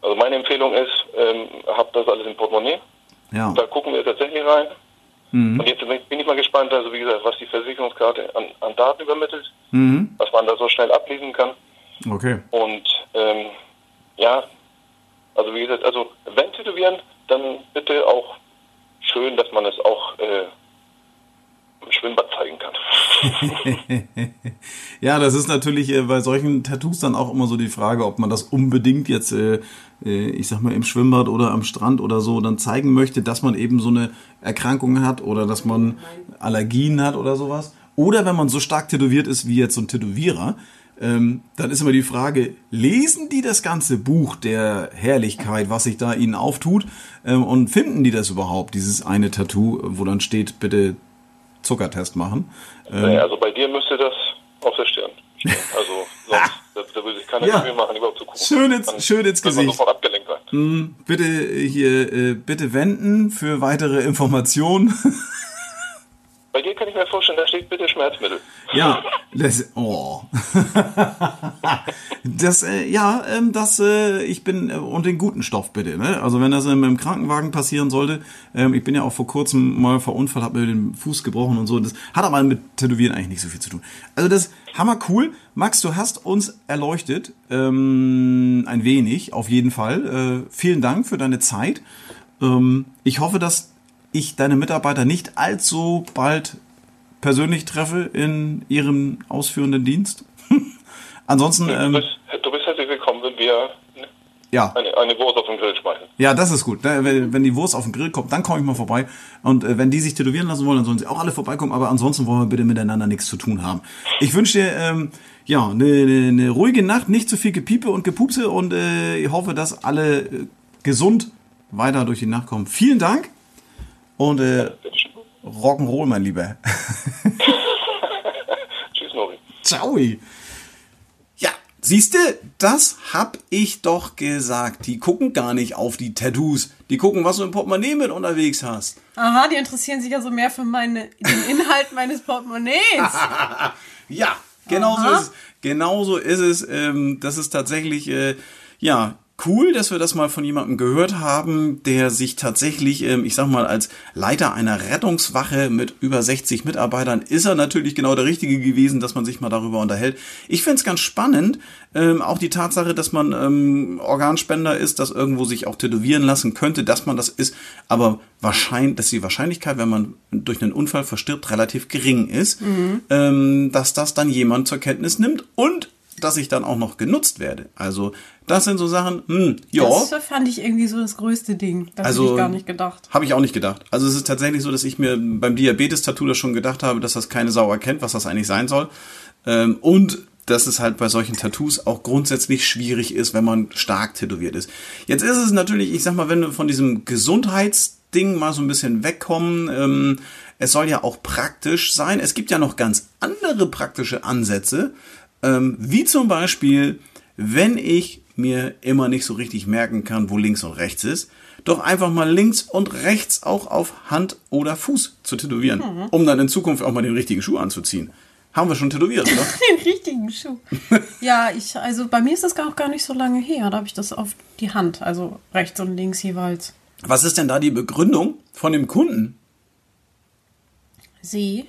Also meine Empfehlung ist, ähm, habt das alles im Portemonnaie. Ja. Da gucken wir tatsächlich rein. Mhm. Und jetzt bin ich mal gespannt, also wie gesagt, was die Versicherungskarte an, an Daten übermittelt, Mhm. was man da so schnell ablesen kann. Okay. Und ähm, ja, also wie gesagt, also wenn tätowieren, dann bitte auch schön, dass man es auch äh, im Schwimmbad zeigen kann. (laughs) Ja, das ist natürlich äh, bei solchen Tattoos dann auch immer so die Frage, ob man das unbedingt jetzt, äh, äh, ich sag mal, im Schwimmbad oder am Strand oder so dann zeigen möchte, dass man eben so eine Erkrankung hat oder dass man Allergien hat oder sowas. Oder wenn man so stark tätowiert ist wie jetzt so ein Tätowierer, ähm, dann ist immer die Frage, lesen die das ganze Buch der Herrlichkeit, was sich da ihnen auftut, ähm, und finden die das überhaupt, dieses eine Tattoo, wo dann steht, bitte Zuckertest machen? Ähm, Naja, also bei dir müsste das auf der Stirn. (laughs) Also sonst, da, da würde sich keiner Ja. Mühe machen, überhaupt zu gucken. Schön ins- Dann schön ins Gesicht. abgelenkt sein. bitte hier äh, bitte wenden für weitere Informationen. (laughs) Bei dir kann ich mir vorstellen, da steht bitte Schmerzmittel. ja, das oh. (laughs) das äh, ja, ähm, das äh, ich bin äh, und den guten Stoff bitte, ne? Also wenn das ähm, im Krankenwagen passieren sollte, ähm, ich bin ja auch vor kurzem mal verunfallt, habe mir den Fuß gebrochen und so, das hat aber mit Tätowieren eigentlich nicht so viel zu tun. Also das hammer cool. Max, du hast uns erleuchtet ähm, ein wenig auf jeden Fall. Äh, vielen Dank für deine Zeit. Ähm, ich hoffe, dass ich deine Mitarbeiter nicht allzu bald persönlich treffe in ihrem ausführenden Dienst. (laughs) Ansonsten, Du ähm, bist, du bist herzlich willkommen, wenn wir. Ne? Ja. eine, eine Wurst auf den Grill schmeißen. Ja, das ist gut. Ne, Wenn wenn die Wurst auf den Grill kommt, dann komme ich mal vorbei. Und äh, wenn die sich tätowieren lassen wollen, dann sollen sie auch alle vorbeikommen. Aber ansonsten wollen wir bitte miteinander nichts zu tun haben. Ich wünsche dir ähm, ja eine, eine, eine ruhige Nacht, nicht zu viel Gepiepe und Gepupse und äh, ich hoffe, dass alle äh, gesund weiter durch die Nacht kommen. Vielen Dank und äh, Rock'n'Roll, mein Lieber. (laughs) Tschüss, Nori. Ciao. Ja, siehste, das hab ich doch gesagt. Die gucken gar nicht auf die Tattoos. Die gucken, was du im Portemonnaie mit unterwegs hast. Aha, die interessieren sich also mehr für meine, den (laughs) Inhalt meines Portemonnaies. (laughs) Ja, genau so ist es. Genau so ist es. Ähm, das ist tatsächlich, äh, ja, cool, dass wir das mal von jemandem gehört haben, der sich tatsächlich, ähm, ich sag mal, als Leiter einer Rettungswache mit über 60 Mitarbeitern ist er natürlich genau der Richtige gewesen, dass man sich mal darüber unterhält. Ich find's ganz spannend, ähm, auch die Tatsache, dass man ähm, Organspender ist, dass irgendwo sich auch tätowieren lassen könnte, dass man das ist, aber wahrscheinlich, dass die Wahrscheinlichkeit, wenn man durch einen Unfall verstirbt, relativ gering ist, ähm, dass das dann jemand zur Kenntnis nimmt und dass ich dann auch noch genutzt werde. Also das sind so Sachen, hm, ja. Das fand ich irgendwie so das größte Ding. Das Also- hätte ich gar nicht gedacht. Habe ich auch nicht gedacht. Also es ist tatsächlich so, dass ich mir beim Diabetes-Tattoo das schon gedacht habe, dass das keine Sau erkennt, was das eigentlich sein soll. Ähm, und dass es halt bei solchen Tattoos auch grundsätzlich schwierig ist, wenn man stark tätowiert ist. Jetzt ist es natürlich, ich sag mal, wenn wir von diesem Gesundheitsding mal so ein bisschen wegkommen, ähm, es soll ja auch praktisch sein. Es gibt ja noch ganz andere praktische Ansätze, ähm, wie zum Beispiel, wenn ich mir immer nicht so richtig merken kann, wo links und rechts ist, doch einfach mal links und rechts auch auf Hand oder Fuß zu tätowieren, um dann in Zukunft auch mal den richtigen Schuh anzuziehen. Haben wir schon tätowiert, oder? (laughs) Den richtigen Schuh. ja, ich, also bei mir ist das auch gar nicht so lange her. Da habe ich das auf die Hand, also rechts und links jeweils. Was ist denn da die Begründung von dem Kunden? Sie,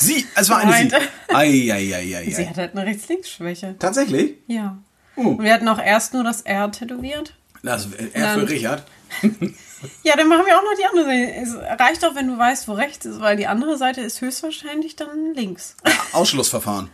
Sie, es war eine Sie. Ei, ei, ei, ei, sie hat halt eine Rechts-Links-Schwäche. Tatsächlich? Ja. Und wir hatten auch erst nur das R tätowiert. Das, er für Dann- Richard. (laughs) Ja, dann machen wir auch noch die andere Seite. Es reicht doch, wenn du weißt, wo rechts ist, weil die andere Seite ist höchstwahrscheinlich dann links. Ausschlussverfahren.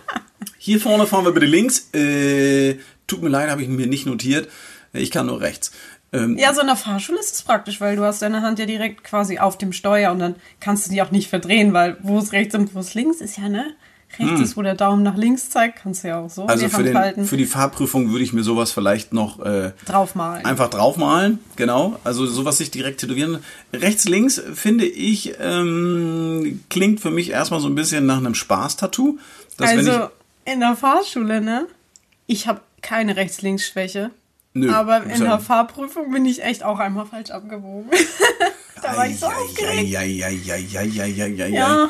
(laughs) Hier vorne fahren wir bitte links. Äh, tut mir leid, habe ich mir nicht notiert. Ich kann nur rechts. Ähm, Ja, so in der Fahrschule ist es praktisch, weil du hast deine Hand ja direkt quasi auf dem Steuer und dann kannst du die auch nicht verdrehen, weil wo es rechts und wo es links ist ja, ne? Rechts ist, wo der Daumen nach links zeigt, kannst du ja auch so also die für, den, halten, für die Fahrprüfung würde ich mir sowas vielleicht noch äh, draufmalen. einfach draufmalen. Genau. Also sowas sich direkt tätowieren. Rechts, links finde ich, ähm, klingt für mich erstmal so ein bisschen nach einem Spaß-Tattoo. Also in der Fahrschule, ne? Ich habe keine Rechts-Links-Schwäche. Nö, aber in der Fahrprüfung bin ich echt auch einmal falsch abgewogen. (laughs) da war ich so aufgeregt. Ja, ja, ja, ja, ja, ja, ja.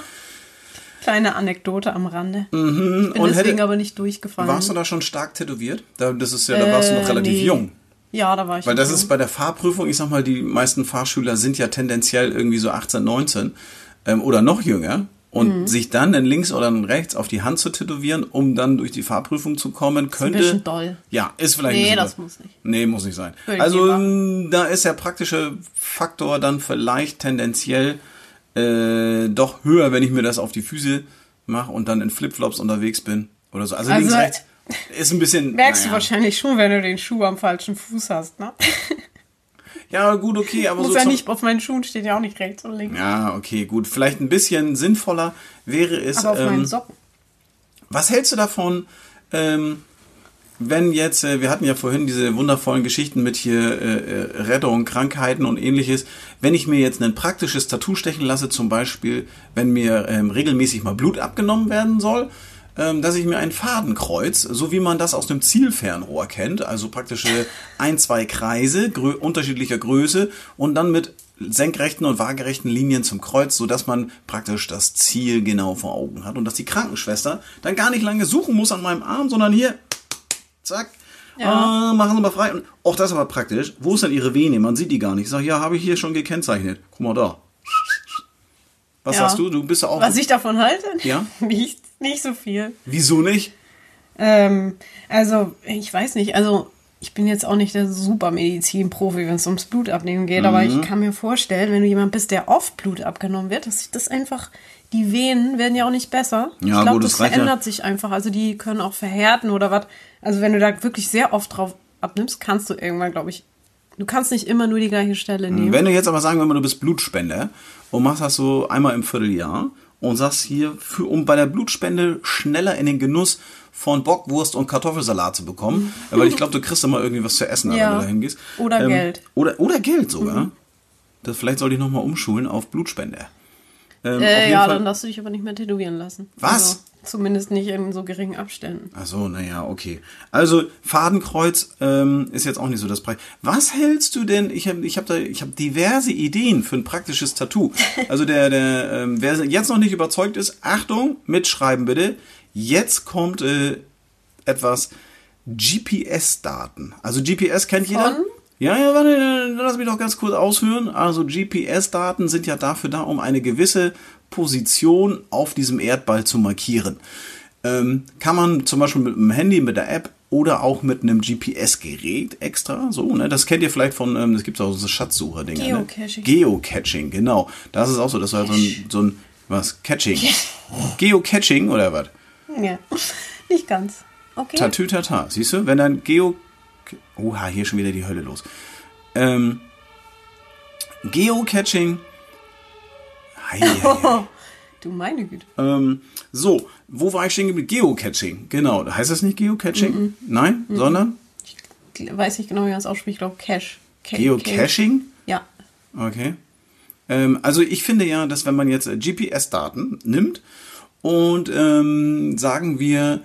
Kleine Anekdote am Rande. ich bin Mhm. Und deswegen hätte- aber nicht durchgefallen. Warst du da schon stark tätowiert? Da, das ist ja, da warst du noch Äh, relativ nee. jung. Ja, da war ich Weil das jung. ist bei der Fahrprüfung, ich sag mal, die meisten Fahrschüler sind ja tendenziell irgendwie so 18, 19 ähm, oder noch jünger. Und Mhm. sich dann in links oder in rechts auf die Hand zu tätowieren, um dann durch die Fahrprüfung zu kommen, könnte. bisschen doll. Ja, ist vielleicht Nee, ein das doll. muss nicht. Nee, muss nicht sein. Ich also nicht ähm, da ist der praktische Faktor dann vielleicht tendenziell äh, doch höher, wenn ich mir das auf die Füße mache und dann in Flipflops unterwegs bin oder so. Also, Also, links, rechts ist ein bisschen. Merkst du naja. wahrscheinlich schon, wenn du den Schuh am falschen Fuß hast, ne? (laughs) Ja, gut, okay, aber Muss so ja zum- nicht, auf meinen Schuhen steht ja auch nicht rechts und links. Ja, okay, gut. Vielleicht ein bisschen sinnvoller wäre es. aber auf meinen Ähm, Socken. was hältst du davon, ähm, wenn jetzt, äh, wir hatten ja vorhin diese wundervollen Geschichten mit hier äh, äh, Rettung, Krankheiten und ähnliches, wenn ich mir jetzt ein praktisches Tattoo stechen lasse, zum Beispiel, wenn mir ähm, regelmäßig mal Blut abgenommen werden soll, dass ich mir ein Fadenkreuz, so wie man das aus dem Zielfernrohr kennt, also praktische ein, zwei Kreise grö unterschiedlicher Größe und dann mit senkrechten und waagerechten Linien zum Kreuz, so dass man praktisch das Ziel genau vor Augen hat und dass die Krankenschwester dann gar nicht lange suchen muss an meinem Arm, sondern hier, zack, Ja. ah, machen Sie mal frei. Und auch das ist aber praktisch. Wo ist denn Ihre Vene? Man sieht die gar nicht. Ich sage, ja, habe ich hier schon gekennzeichnet. Guck mal da. Was Ja. sagst du? Du bist ja auch. Was ich davon halte? Ja? (laughs) Nicht, nicht so viel. Wieso nicht? Ähm, also, ich weiß nicht, also ich bin jetzt auch nicht der super Medizinprofi, wenn es ums Blutabnehmen geht, aber Mhm. ich kann mir vorstellen, wenn du jemand bist, der oft Blut abgenommen wird, dass sich das einfach, die Venen werden ja auch nicht besser. Ja, ich glaube, das das reicht ja. verändert sich einfach. Also die können auch verhärten oder was. Also wenn du da wirklich sehr oft drauf abnimmst, kannst du irgendwann, glaube ich, du kannst nicht immer nur die gleiche Stelle nehmen. Wenn du jetzt aber sagen mal, du bist Blutspender und machst das so einmal im Vierteljahr und sagst hier, für, um bei der Blutspende schneller in den Genuss von Bockwurst und Kartoffelsalat zu bekommen, weil ich glaube, du kriegst immer irgendwie was zu essen, Ja. wenn du da hingehst. Oder Geld. Mhm. Oder, oder Geld sogar. Das, vielleicht sollte ich nochmal umschulen auf Blutspender. Ähm, äh, ja, Fall- dann darfst du dich aber nicht mehr tätowieren lassen. Was? Also, zumindest nicht in so geringen Abständen. Ach so, naja, okay. Also Fadenkreuz ähm, ist jetzt auch nicht so das Preis. Was hältst du denn? Ich habe ich hab da ich habe diverse Ideen für ein praktisches Tattoo. (laughs) Also der der ähm, wer jetzt noch nicht überzeugt ist, Achtung, mitschreiben bitte. Jetzt kommt äh, etwas GPS-Daten. Also GPS kennt jeder. Von? Ja, ja, warte, lass mich doch ganz kurz ausführen. Also GPS-Daten sind ja dafür da, um eine gewisse Position auf diesem Erdball zu markieren. Ähm, kann man zum Beispiel mit dem Handy, mit der App oder auch mit einem GPS-Gerät extra, so, ne? Das kennt ihr vielleicht von, ähm, das gibt auch so Schatzsucher-Dinger. Geocaching. Ne? Geocaching, genau. Das ist auch so, das war so ein, so ein, was, Catching. Geocaching oder was? Ja, (laughs) nicht ganz. Okay. Tatü tata. Siehst du, wenn dann Geo. Oha, hier schon wieder die Hölle los. Ähm, Geocaching. Hei, hei. (laughs) Du meine Güte. ähm, so, wo war ich stehen geblieben? Geocaching, genau. Heißt das nicht Geocaching? Nein, sondern Weiß ich genau, wie man es ausspricht. Ich glaube, Cache. Ca- Geocaching? Ja. Okay. Ähm, also ich finde ja, dass wenn man jetzt äh, GPS-Daten nimmt und ähm, sagen wir,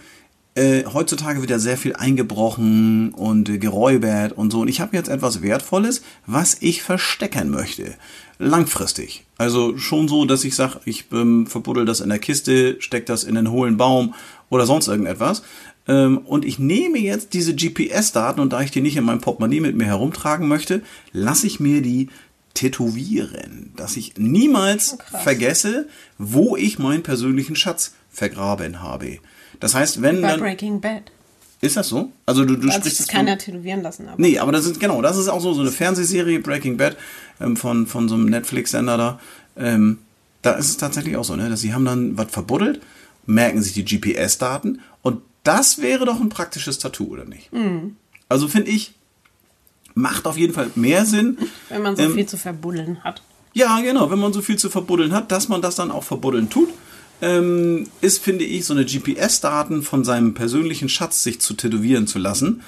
äh, heutzutage wird ja sehr viel eingebrochen und äh, geräubert und so. Und ich habe jetzt etwas Wertvolles, was ich verstecken möchte. Langfristig. Also schon so, dass ich sage, ich ähm, verbuddel das in der Kiste, steck das in einen hohlen Baum oder sonst irgendetwas. Ähm, und ich nehme jetzt diese GPS-Daten und da ich die nicht in meinem Portemonnaie mit mir herumtragen möchte, lasse ich mir die tätowieren, dass ich niemals krass. vergesse, wo ich meinen persönlichen Schatz vergraben habe. Das heißt, wenn Bei dann Breaking Bad. Ist das so? Also du, du Also sprichst das es kann von- er tätowieren lassen. Aber Nee, aber das ist genau, das ist auch so so eine Fernsehserie Breaking Bad ähm, von von so einem Netflix-Sender da. Ähm, da ist es tatsächlich auch so, ne, dass sie haben dann was verbuddelt, merken sich die GPS-Daten und das wäre doch ein praktisches Tattoo, oder nicht? Mhm. Also finde ich macht auf jeden Fall mehr Sinn. (laughs) wenn man so ähm, viel zu verbuddeln hat. Ja, genau, wenn man so viel zu verbuddeln hat, dass man das dann auch verbuddeln tut, ähm, ist, finde ich, so eine GPS-Daten von seinem persönlichen Schatz sich zu tätowieren zu lassen,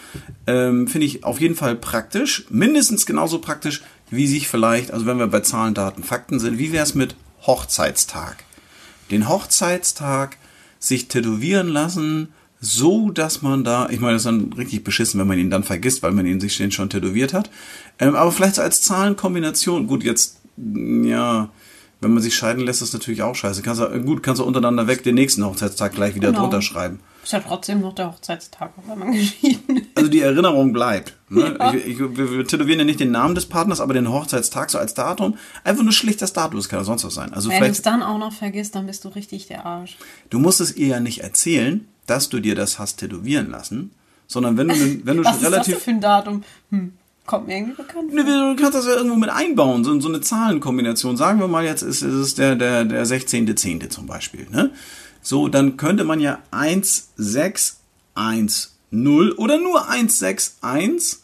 ähm, finde ich auf jeden Fall praktisch, mindestens genauso praktisch, wie sich vielleicht, also wenn wir bei Zahlen, Daten, Fakten sind, wie wäre es mit Hochzeitstag? Den Hochzeitstag sich tätowieren lassen, so dass man da, ich meine, das ist dann richtig beschissen, wenn man ihn dann vergisst, weil man ihn sich schon tätowiert hat. Ähm, aber vielleicht so als Zahlenkombination, gut, jetzt, ja, wenn man sich scheiden lässt, ist natürlich auch scheiße. Kannst du, gut, kannst du untereinander weg den nächsten Hochzeitstag gleich wieder Genau. drunter schreiben. Ist ja trotzdem noch der Hochzeitstag, auch wenn man (laughs) geschieden ist. Also die Erinnerung bleibt. Ne? Ja. Ich, ich, wir, wir tätowieren ja nicht den Namen des Partners, aber den Hochzeitstag so als Datum. Einfach nur schlicht das Datum, das kann ja sonst was sein. Also Wenn du es dann auch noch vergisst, dann bist du richtig der Arsch. du musst es ihr ja nicht erzählen, dass du dir das hast tätowieren lassen, sondern wenn du, wenn du (laughs) Was schon ist das relativ denn für ein Datum? Hm, kommt mir irgendwie bekannt vor. Du kannst das ja irgendwo mit einbauen, so, so eine Zahlenkombination. Sagen wir mal, jetzt ist, ist es der, der, der 16.10. zum Beispiel. Ne? So, dann könnte man ja 1610 oder nur 161.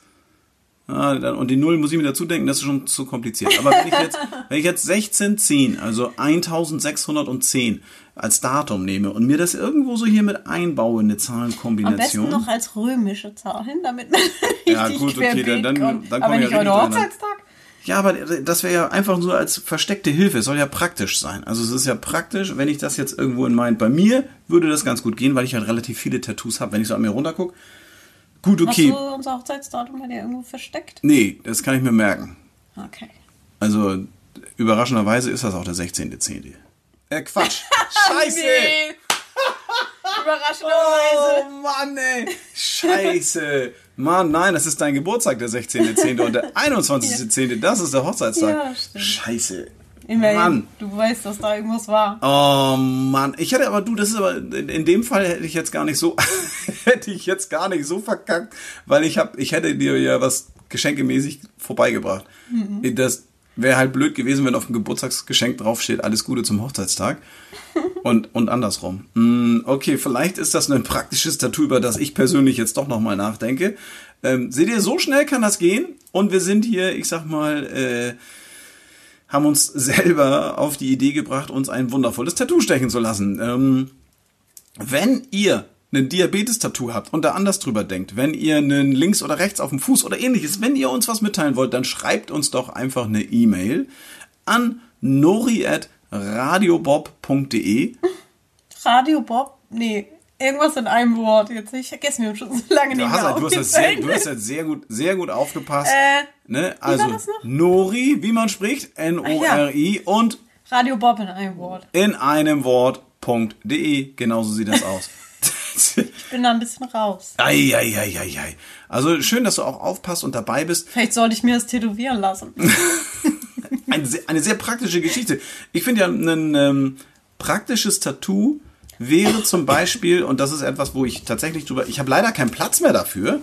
Ah, dann- und die Null muss ich mir dazu denken, das ist schon zu kompliziert. Aber wenn ich jetzt, (laughs) wenn ich jetzt 1610, also 1610 als Datum nehme und mir das irgendwo so hier mit einbaue, eine Am Zahlenkombination. besten noch als römische Zahlen, damit man (laughs) Ja, richtig gut, okay, dann- dann- kommt. dann Aber nicht ja heute. Hochzeitstag? Ja, aber das wäre ja einfach nur als versteckte Hilfe. Es soll ja praktisch sein. Also es ist ja praktisch, wenn ich das jetzt irgendwo in mein... Bei mir würde das ganz gut gehen, weil ich halt relativ viele Tattoos habe. Wenn ich so an mir runtergucke, gut, okay. Hast du unser Hochzeitsdatum bei dir irgendwo versteckt? Nee, das kann ich mir merken. Okay. Also überraschenderweise ist das auch der 16.10. Äh, Quatsch. (laughs) Scheiße. Nee. (laughs) Überraschenderweise. Oh Mann, ey. Scheiße. Mann, nein, das ist dein Geburtstag, der 16.10. und der (laughs) 21.10. Das ist der Hochzeitstag. Ja, stimmt. Scheiße. Immerhin, Mann. du weißt, dass da irgendwas war. Oh Mann, ich hätte aber du, das ist aber in, dem Fall hätte ich jetzt gar nicht so hätte ich jetzt gar nicht so verkackt, weil ich habe ich hätte dir ja was geschenkemäßig vorbeigebracht. Das wäre halt blöd gewesen, wenn auf dem Geburtstagsgeschenk draufsteht alles Gute zum Hochzeitstag (laughs) und und andersrum. Hm, Okay, vielleicht ist das ein praktisches Tattoo, über das ich persönlich jetzt doch noch mal nachdenke. Ähm, seht ihr, so schnell kann das gehen. Und wir sind hier, ich sag mal, äh, haben uns (laughs) selber auf die Idee gebracht, uns ein wundervolles Tattoo stechen zu lassen. Ähm, wenn ihr ein Diabetes-Tattoo habt und da anders drüber denkt, wenn ihr einen links oder rechts auf dem Fuß oder ähnliches, wenn ihr uns was mitteilen wollt, dann schreibt uns doch einfach eine E-Mail an nori@radiobob.de. Radio Bob? Nee, irgendwas in einem Wort. Jetzt ich vergesse mir schon so lange Du nicht hast, mehr halt, du, hast jetzt sehr, du hast jetzt sehr gut, sehr gut aufgepasst. Äh, ne? Also das noch? Nori, wie man spricht, N-O-R-I und Radio Bob in einem Wort. in einem Wort.de. Genauso sieht das aus. (laughs) Ich bin da ein bisschen raus. Eieieiei. Also schön, dass du auch aufpasst und dabei bist. Vielleicht sollte ich mir das tätowieren lassen. (laughs) Eine sehr, eine sehr praktische Geschichte. Ich finde ja, ein ähm, praktisches Tattoo wäre zum Beispiel, und das ist etwas, wo ich tatsächlich drüber, ich habe leider keinen Platz mehr dafür.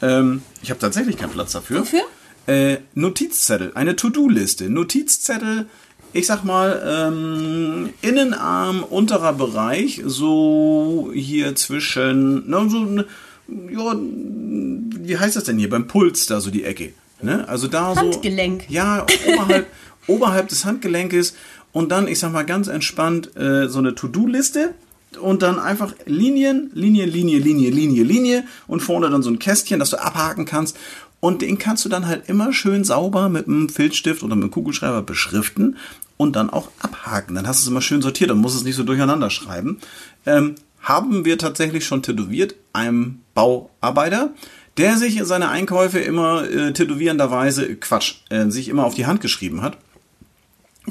Ähm, ich habe tatsächlich keinen Platz dafür. Wofür? Äh, Notizzettel, eine To-Do-Liste. Notizzettel, ich sag mal, ähm, Innenarm, unterer Bereich, so hier zwischen, na, so, ne, ja, wie heißt das denn hier? Beim Puls da so die Ecke. Ne? Also da so. Handgelenk. Ja, oberhalb, (laughs) oberhalb des Handgelenkes und dann, ich sag mal, ganz entspannt äh, so eine To-Do-Liste und dann einfach Linien, Linie, Linie, Linie, Linie, Linie und vorne dann so ein Kästchen, das du abhaken kannst. Und den kannst du dann halt immer schön sauber mit einem Filzstift oder mit einem Kugelschreiber beschriften und dann auch abhaken. Dann hast du es immer schön sortiert und musst es nicht so durcheinander schreiben. Ähm, haben wir tatsächlich schon tätowiert, einem Bauarbeiter, der sich seine Einkäufe immer äh, tätowierenderweise, Quatsch, äh, sich immer auf die Hand geschrieben hat.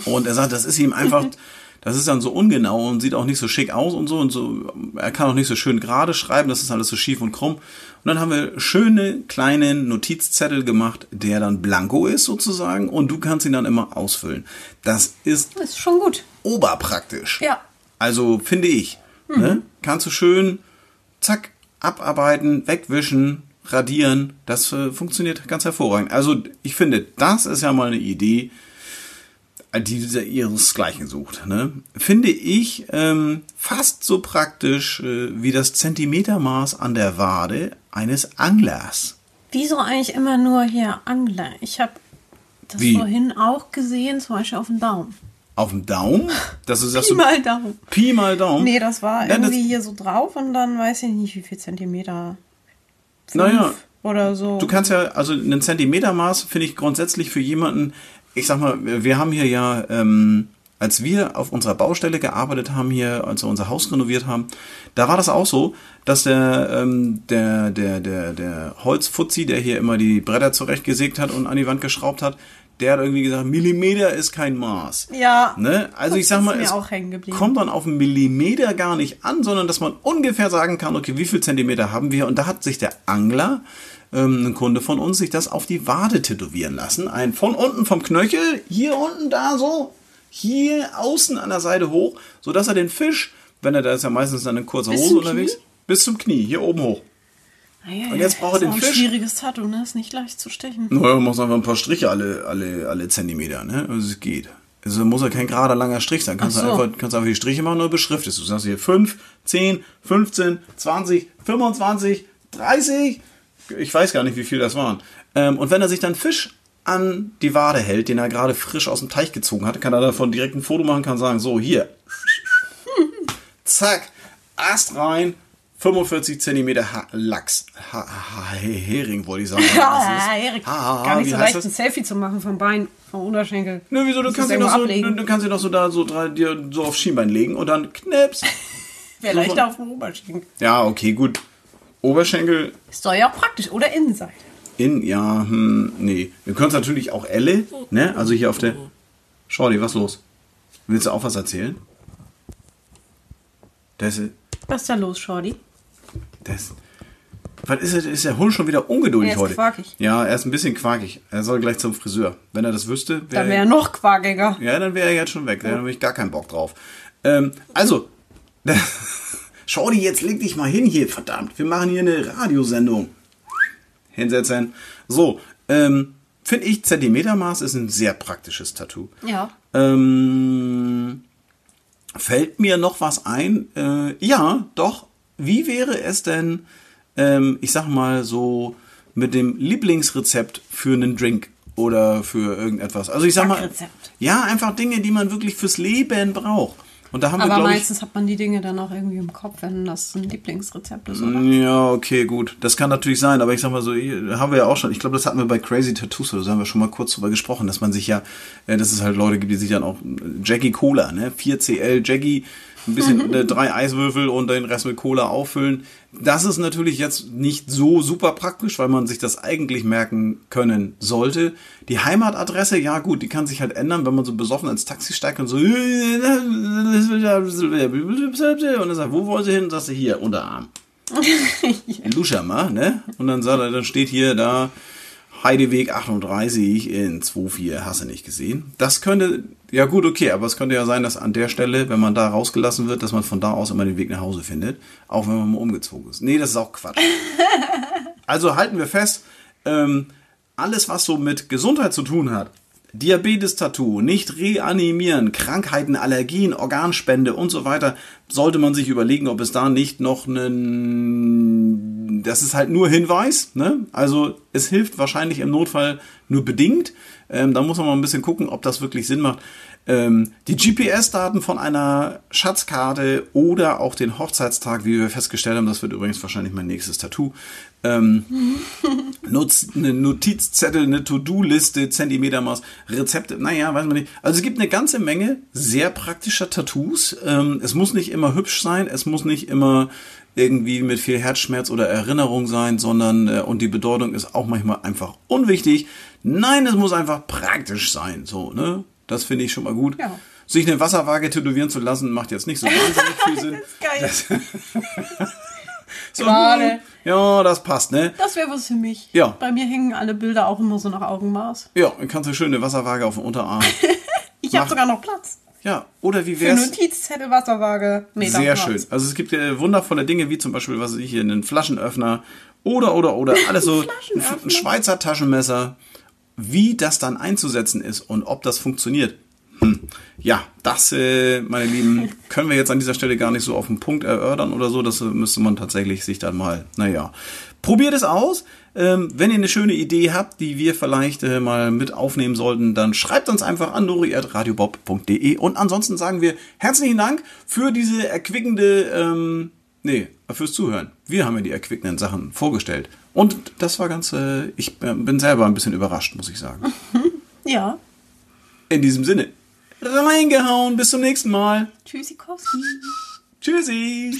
Und er sagt, das ist ihm einfach, (laughs) das ist dann so ungenau und sieht auch nicht so schick aus und so und so. Er kann auch nicht so schön gerade schreiben, das ist alles so schief und krumm. Und dann haben wir schöne kleine Notizzettel gemacht, der dann blanko ist sozusagen und du kannst ihn dann immer ausfüllen. Das ist Das ist schon gut. oberpraktisch. Ja. Also finde ich. Ne? Kannst du schön, zack, abarbeiten, wegwischen, radieren. Das äh, funktioniert ganz hervorragend. Also ich finde, das ist ja mal eine Idee, die ihresgleichen sucht. Ne? Finde ich ähm, fast so praktisch äh, wie das Zentimetermaß an der Wade eines Anglers. Wieso eigentlich immer nur hier Angler? Ich habe das Wie? vorhin auch gesehen, zum Beispiel auf dem Daumen. Auf dem Daumen? Das ist (laughs) das Pi mal Daumen. Pi mal Daumen. Nee, das war das- irgendwie hier so drauf und dann weiß ich nicht, wie viel Zentimeter. Fünf Naja, Oder so. Du kannst ja, also ein Zentimetermaß finde ich grundsätzlich für jemanden, ich sag mal, wir haben hier ja, ähm, als wir auf unserer Baustelle gearbeitet haben hier, als wir unser Haus renoviert haben, da war das auch so, dass der, ähm, der, der, der, der Holzfutzi, der hier immer die Bretter zurechtgesägt hat und an die Wand geschraubt hat, der hat irgendwie gesagt, Millimeter ist kein Maß. Ja. Ne? Also ich sag mal, es kommt dann auf einen Millimeter gar nicht an, sondern dass man ungefähr sagen kann, okay, wie viel Zentimeter haben wir? Und da hat sich der Angler, ähm, ein Kunde von uns, sich das auf die Wade tätowieren lassen. Ein von unten vom Knöchel, hier unten da so, hier außen an der Seite hoch, so dass er den Fisch, wenn er da ist ja meistens dann in kurzer Bis Hose unterwegs, Knie? bis zum Knie, hier oben hoch. Ah, ja, Und jetzt braucht er ist den auch ein Fisch. schwieriges Tattoo, ne? Ist nicht leicht zu stechen. Naja, du machst einfach ein paar Striche alle, alle, alle Zentimeter, ne? Also es geht. Also muss ja kein gerader langer Strich sein. Kannst Ach du so. einfach, kannst einfach die Striche machen oder beschriftest. Du sagst hier 5, 10, 15, 20, 25, 30. Ich weiß gar nicht, wie viel das waren. Ähm, und wenn er sich dann Fisch an die Wade hält, den er gerade frisch aus dem Teich gezogen hat, kann er davon direkt ein Foto machen, kann sagen, so, hier. (laughs) Zack, Ast rein, 45 Zentimeter ha Lachs. Ha ha Hering wollte ich sagen. (laughs) Ja. Ha, Gar nicht so leicht, ein Selfie zu machen vom Bein, vom Unterschenkel. Ne, wieso? Du kannst, ihn doch irgendwo so, du, du kannst ihn doch so da so drei, dir so aufs Schienbein legen und dann knips. (laughs) Wäre leichter auf dem Oberschenkel. Ja, okay, gut. Oberschenkel Ist doch ja auch praktisch. Oder Innenseite. in, ja, hm, nee. Wir können es natürlich auch Elle, ne? Also hier auf der. Shorty, was los? Willst du auch was erzählen? Das ist. Was ist da los, Shorty? Das. Was ist, er- ist der Hund schon wieder ungeduldig Er ist heute? quakig. Ja, er ist ein bisschen quakig. Er soll gleich zum Friseur. Wenn er das wüsste, Da wäre er noch quakiger. Ja, dann wäre er jetzt schon weg. Da habe ich gar keinen Bock drauf. Ähm, also, (laughs) schau dir jetzt, leg dich mal hin hier, verdammt. Wir machen hier eine Radiosendung. Hinsetzen. So, ähm, finde ich, Zentimetermaß ist ein sehr praktisches Tattoo. Ja. Ähm, fällt mir noch was ein? Äh, ja, doch. Wie wäre es denn, ähm, ich sag mal so mit dem Lieblingsrezept für einen Drink oder für irgendetwas. Also ich sag mal, ja, einfach Dinge, die man wirklich fürs Leben braucht. Und da haben wir, Aber ich, meistens hat man die Dinge dann auch irgendwie im Kopf, wenn das ein Lieblingsrezept ist, oder? Ja, okay, gut. Das kann natürlich sein, aber ich sag mal so, haben wir ja auch schon, ich glaube, das hatten wir bei Crazy Tattoos, oder so haben wir schon mal kurz drüber gesprochen, dass man sich ja, äh, dass es halt Leute gibt, die sich dann auch äh, Jackie Cola, ne? 4CL Jackie, ein bisschen äh, drei Eiswürfel und den Rest mit Cola auffüllen. Das ist natürlich jetzt nicht so super praktisch, weil man sich das eigentlich merken können sollte. Die Heimatadresse, ja gut, die kann sich halt ändern, wenn man so besoffen ins Taxi steigt und so und dann sagt, wo wollen Sie hin? Und sagst du hier, Unterarm. (laughs) Luschammer, ne? Und dann sagt er, dann steht hier da Heideweg 38 in 24, hast du nicht gesehen. Das könnte, ja gut, okay, aber es könnte ja sein, dass an der Stelle, wenn man da rausgelassen wird, dass man von da aus immer den Weg nach Hause findet, auch wenn man mal umgezogen ist. Nee, das ist auch Quatsch. (laughs) Also halten wir fest, ähm, alles, was so mit Gesundheit zu tun hat, Diabetes-Tattoo, nicht reanimieren, Krankheiten, Allergien, Organspende und so weiter, sollte man sich überlegen, ob es da nicht noch einen, das ist halt nur Hinweis, ne? Also es hilft wahrscheinlich im Notfall nur bedingt. Ähm, da muss man mal ein bisschen gucken, ob das wirklich Sinn macht. Ähm, die GPS-Daten von einer Schatzkarte oder auch den Hochzeitstag, wie wir festgestellt haben, das wird übrigens wahrscheinlich mein nächstes Tattoo. Ähm, (laughs) nutzt eine Notizzettel, eine To-Do-Liste, Zentimetermaß, Rezepte, naja, weiß man nicht. Also es gibt eine ganze Menge sehr praktischer Tattoos. Ähm, es muss nicht immer hübsch sein, es muss nicht immer irgendwie mit viel Herzschmerz oder Erinnerung sein, sondern äh, und die Bedeutung ist auch manchmal einfach unwichtig. Nein, es muss einfach praktisch sein, so, ne? Das finde ich schon mal gut. Ja. Sich eine Wasserwaage tätowieren zu lassen, macht jetzt nicht so wahnsinnig viel (laughs) Sinn. Geil. (laughs) So, Gerade. Ja, das passt, ne? Das wäre was für mich. Ja. Bei mir hängen alle Bilder auch immer so nach Augenmaß. Ja, dann kannst du schön eine Wasserwaage auf den Unterarm. (laughs) Ich habe sogar noch Platz. Ja, oder wie Für wär's? Notizzettel, Wasserwaage, Meter Sehr schön. Also es gibt äh, wundervolle Dinge, wie zum Beispiel, was ich hier, einen Flaschenöffner oder, oder, oder, (laughs) alles so, ein, ein Schweizer Taschenmesser. Wie das dann einzusetzen ist und ob das funktioniert. Hm. Ja, das, äh, meine Lieben, (laughs) können wir jetzt an dieser Stelle gar nicht so auf den Punkt erörtern oder so. Das äh, müsste man tatsächlich sich dann mal, naja. Probiert es aus. Ähm, wenn ihr eine schöne Idee habt, die wir vielleicht äh, mal mit aufnehmen sollten, dann schreibt uns einfach an nori.radiobob.de. Und ansonsten sagen wir herzlichen Dank für diese erquickende, ähm, nee, fürs Zuhören. Wir haben ja die erquickenden Sachen vorgestellt. Und das war ganz, äh, ich äh, bin selber ein bisschen überrascht, muss ich sagen. (laughs) Ja. In diesem Sinne, reingehauen, bis zum nächsten Mal. Tschüssikowski. Tschüssi.